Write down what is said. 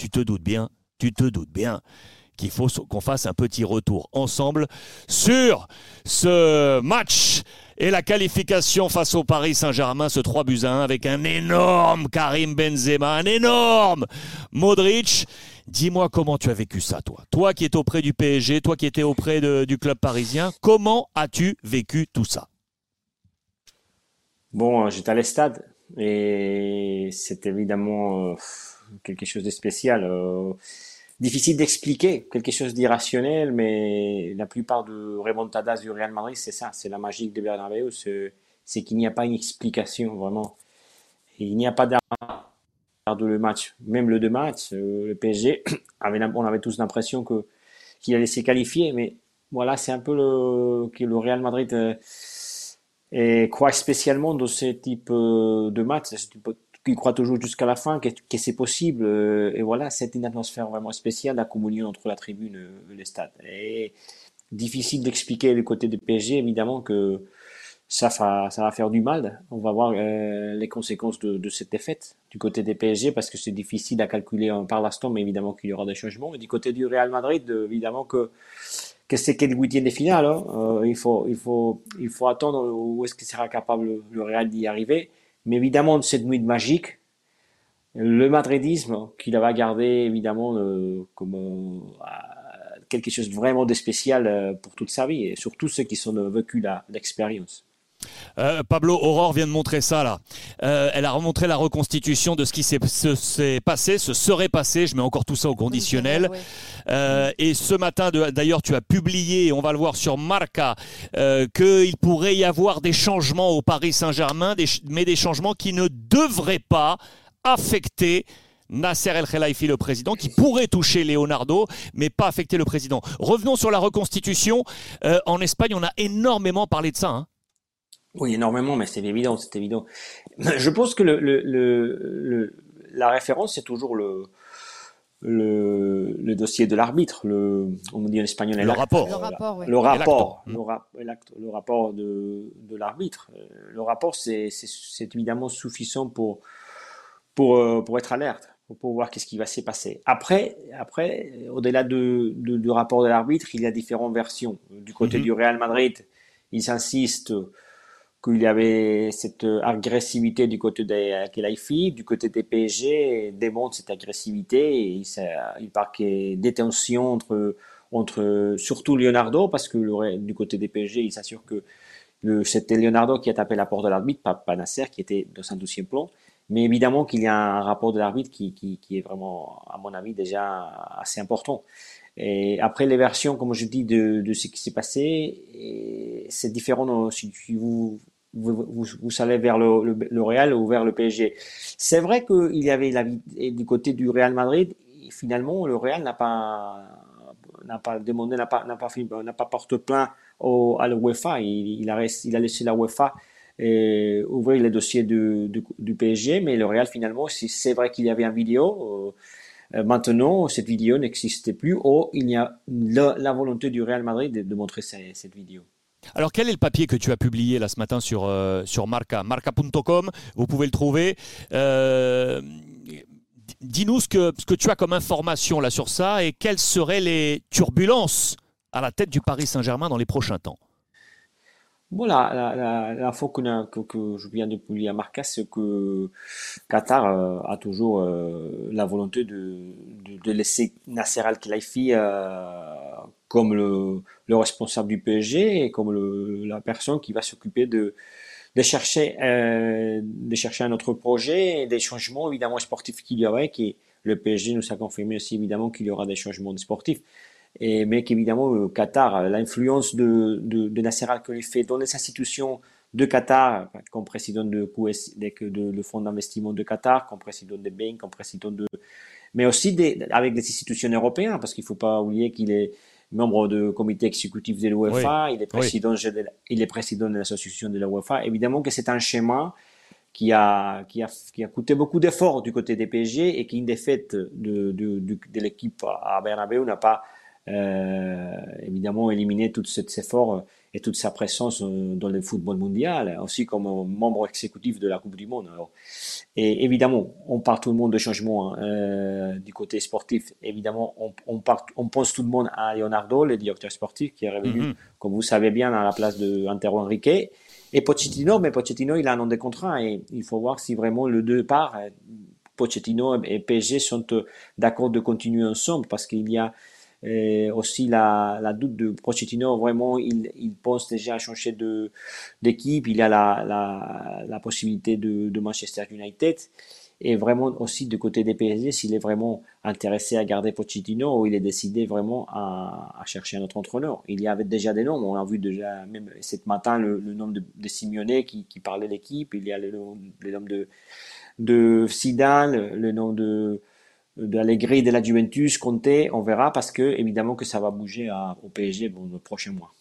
tu te doutes bien, tu te doutes bien qu'il faut qu'on fasse un petit retour ensemble sur ce match et la qualification face au Paris Saint-Germain, ce 3 buts à 1 avec un énorme Karim Benzema, un énorme Modric. Dis-moi comment tu as vécu ça, toi. Toi qui étais auprès du PSG, toi qui étais auprès du club parisien, comment as-tu vécu tout ça? Bon, euh, j'étais à l'estade et c'est évidemment euh, quelque chose de spécial. Euh, difficile d'expliquer, quelque chose d'irrationnel, mais la plupart de remontadas du Real Madrid, c'est ça, c'est la magie de Bernabeu, c'est qu'il n'y a pas une explication vraiment. il n'y a pas d'art de le match. Même le deux matchs, euh, le PSG, on avait tous l'impression que qu'il allait se qualifier, mais voilà, c'est un peu le que le Real Madrid euh, croit spécialement dans ce type euh, de match, qui croit toujours jusqu'à la fin que, que c'est possible. Euh, et voilà, c'est une atmosphère vraiment spéciale, la communion entre la tribune et le stade. Et difficile d'expliquer du côté du PSG, évidemment que ça, ça va faire du mal. On va voir euh, les conséquences de, de, cette défaite du côté des PSG parce que c'est difficile à calculer par l'instant, mais évidemment qu'il y aura des changements. Et du côté du Real Madrid, évidemment que, que c'est quel huitième de. Euh, il, faut, il, faut, il faut attendre où est-ce qu'il sera capable le Real d'y arriver. Mais évidemment, cette nuit magique, le madridisme qu'il va garder évidemment euh, comme euh, quelque chose de vraiment de spécial euh, pour toute sa vie et surtout ceux qui sont vécu l'expérience. Euh, Pablo Aurore vient de montrer ça là. Euh, elle a remontré la reconstitution de ce qui s'est passé, ce serait passé. Je mets encore tout ça au conditionnel. Euh, et ce matin, d'ailleurs, tu as publié, on va le voir sur Marca, qu'il pourrait y avoir des changements au Paris Saint-Germain, mais des changements qui ne devraient pas affecter Nasser El Khelaifi, le président, qui pourrait toucher Leonardo, mais pas affecter le président. Revenons sur la reconstitution. en Espagne, on a énormément parlé de ça. Hein. Oui, énormément, mais c'est évident, c'est évident. Je pense que le, le, le, la référence, c'est toujours le, le, le, dossier de l'arbitre, le, on dit en espagnol, le rapport. Le rapport, oui. le, rapport le, rapport de, de l'arbitre. Le rapport, c'est évidemment suffisant pour, pour, euh, pour être alerte, pour voir qu'est-ce qui va se passer. Après, après au-delà de, de, du rapport de l'arbitre, il y a différentes versions. Du côté mm-hmm. du Real Madrid, ils insistent qu'il y avait cette agressivité du côté des Kelaifi, du côté des PSG, démontre cette agressivité et il, il parle qu'il des tensions entre, entre surtout Leonardo, parce que du côté des PSG, il s'assure que c'était Leonardo qui a tapé la porte de l'arbitre, pas, pas, Nasser qui était dans un douzième plan. Mais évidemment qu'il y a un rapport de l'arbitre qui, qui, qui, est vraiment, à mon avis, déjà assez important. Et après les versions, comme je dis, de, de ce qui s'est passé, c'est différent si vous vous, vous, allez vers le, Real ou vers le PSG. C'est vrai qu'il y avait la du côté du Real Madrid. Finalement, le Real n'a pas n'a pas demandé, n'a pas n'a pas n'a pas porté plainte à l'UEFA. Il, il, a il a laissé la UEFA et ouvrir les dossiers du, du, PSG, mais le Real finalement, c'est vrai qu'il y avait une vidéo. Euh, maintenant, cette vidéo n'existait plus. Ou il y a la, volonté du Real Madrid de, montrer cette vidéo. Alors, quel est le papier que tu as publié là ce matin sur, euh, sur Marca Marca.com, vous pouvez le trouver. Euh, dis-nous ce que, tu as comme information là sur ça et quelles seraient les turbulences à la tête du Paris Saint-Germain dans les prochains temps. Voilà, l'info que, que, que, je viens de publier à Marca, c'est que Qatar euh, a toujours la volonté de, de, laisser Nasser Al-Khelaifi comme le, le, responsable du PSG et comme le, la personne qui va s'occuper de, de chercher euh, de chercher un autre projet et des changements évidemment sportifs qu'il y aurait qui le PSG nous a confirmé aussi évidemment qu'il y aura des changements sportifs. Et mais qu'évidemment le Qatar l'influence de, de, de Nasser Al-Khelaifi dans les institutions de Qatar comme président de, de, de fonds d'investissement de Qatar comme président de banques comme président de mais aussi des, avec des institutions européennes parce qu'il faut pas oublier qu'il est membre du comité exécutif de l'UEFA, il, est président, il est président de l'association de l'UEFA. Évidemment que c'est un schéma qui a, qui a, qui a coûté beaucoup d'efforts du côté des PSG et qu'une défaite de, de, de, l'équipe à Bernabeu n'a pas euh, évidemment éliminé tout cet effort et toute sa présence euh, dans le football mondial, aussi comme membre exécutif de la Coupe du Monde. et évidemment, on parle tout le monde de changement hein, euh, du côté sportif. Évidemment, on, on, on, pense tout le monde à Leonardo, le directeur sportif, qui est revenu, mhm. comme vous savez bien, à la place de Antero Henrique. Et Pochettino, mais Pochettino, il a un nom de contrat et il faut voir si vraiment le deux part, euh, Pochettino et PSG sont d'accord de continuer ensemble parce qu'il y a et aussi la, la, doute de Pochettino, vraiment, il, il pense déjà à changer d'équipe. Il a la, la, la possibilité de, de, Manchester United. Et vraiment aussi du côté des PSG, s'il est vraiment intéressé à garder Pochettino ou il est décidé vraiment à, à, chercher un autre entraîneur. Il y avait déjà des noms. On a vu déjà, même ce matin, le, le nom de, de Simeone qui, qui parlait l'équipe. Il y a le, le nom de, de Zidane, le nom de de de la Juventus, Conte, on verra parce que évidemment que ça va bouger au PSG dans le prochain mois.